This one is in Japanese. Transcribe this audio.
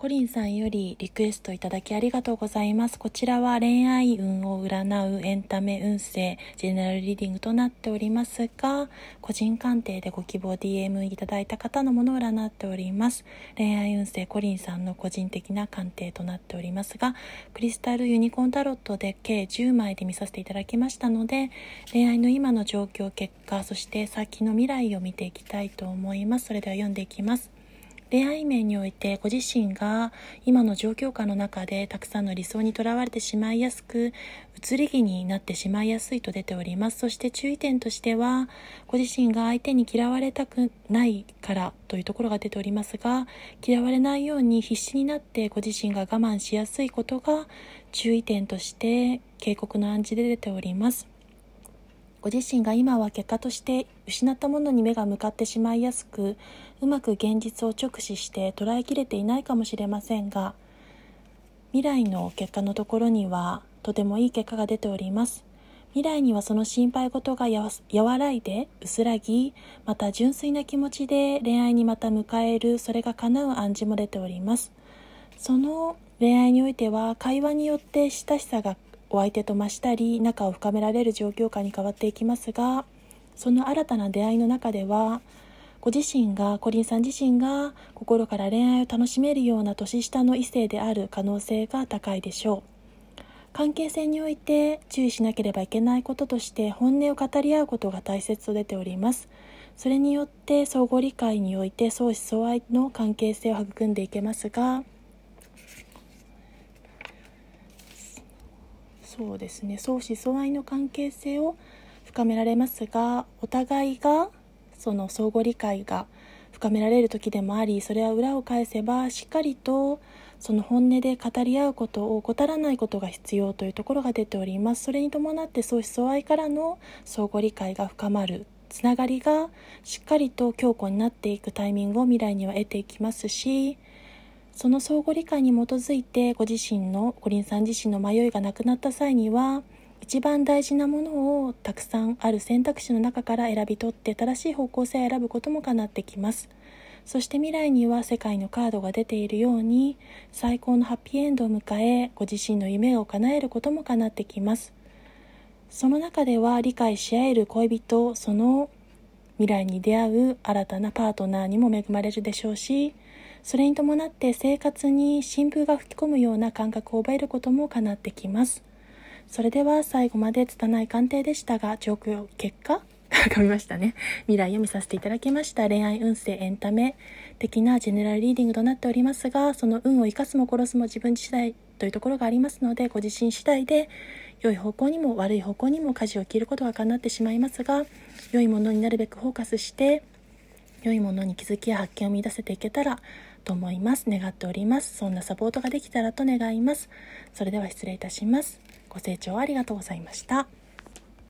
コリンさんよりリクエストいただきありがとうございます。こちらは恋愛運を占うエンタメ運勢、ジェネラルリーディングとなっておりますが、個人鑑定でご希望 DM いただいた方のものを占っております。恋愛運勢コリンさんの個人的な鑑定となっておりますが、クリスタルユニコーンタロットで計10枚で見させていただきましたので、恋愛の今の状況、結果、そして先の未来を見ていきたいと思います。それでは読んでいきます。恋愛面においてご自身が今の状況下の中でたくさんの理想にとらわれてしまいやすく移り気になってしまいやすいと出ております。そして注意点としてはご自身が相手に嫌われたくないからというところが出ておりますが嫌われないように必死になってご自身が我慢しやすいことが注意点として警告の暗示で出ております。ご自身が今は結果として失ったものに目が向かってしまいやすくうまく現実を直視して捉えきれていないかもしれませんが未来の結果のところにはとてもいい結果が出ております。未来にはその心配事が和らいで薄らぎまた純粋な気持ちで恋愛にまた迎えるそれが叶う暗示も出ております。その恋愛においては会話によって親しさがお相手と増したり仲を深められる状況下に変わっていきますがその新たな出会いの中ではご自身がコリンさん自身が心から恋愛を楽しめるような年下の異性である可能性が高いでしょう。関係性において注意しなければいけないこととして本音を語り合うことが大切と出ております。それによって相互理解において相思相愛の関係性を育んでいけますがそうですね。相思相愛の関係性を深められますがお互いがその相互理解が深められる時でもありそれは裏を返せばしっかりとその本音で語り合うことを怠らないことが必要というところが出ております。それに伴って相思相愛からの相互理解が深まるつながりがしっかりと強固になっていくタイミングを未来には得ていきますしその相互理解に基づいてご自身のコリンさん自身の迷いがなくなった際には一番大事なものをたくさんある選択肢の中から選び取って正しい方向性を選ぶこともかなってきます。そして未来には世界のカードが出ているように最高のハッピーエンドを迎えご自身の夢を叶えることもかなってきます。その中では理解し合える恋人その未来に出会う新たなパートナーにも恵まれるでしょうしそれに伴って生活に新風が吹き込むような感覚を覚えることも叶ってきます。それでは最後まで拙い鑑定でしたが状況結果？噛みましたね。未来を見させていただきました。恋愛運勢エンタメ的なジェネラルリーディングとなっておりますがその運を生かすも殺すも自分次第というところがありますのでご自身次第で良い方向にも悪い方向にも舵を切ることが叶ってしまいますが良いものになるべくフォーカスして良いものに気づきや発見を見出せていけたらと思います。願っております。そんなサポートができたらと願います。それでは失礼いたします。ご清聴ありがとうございました。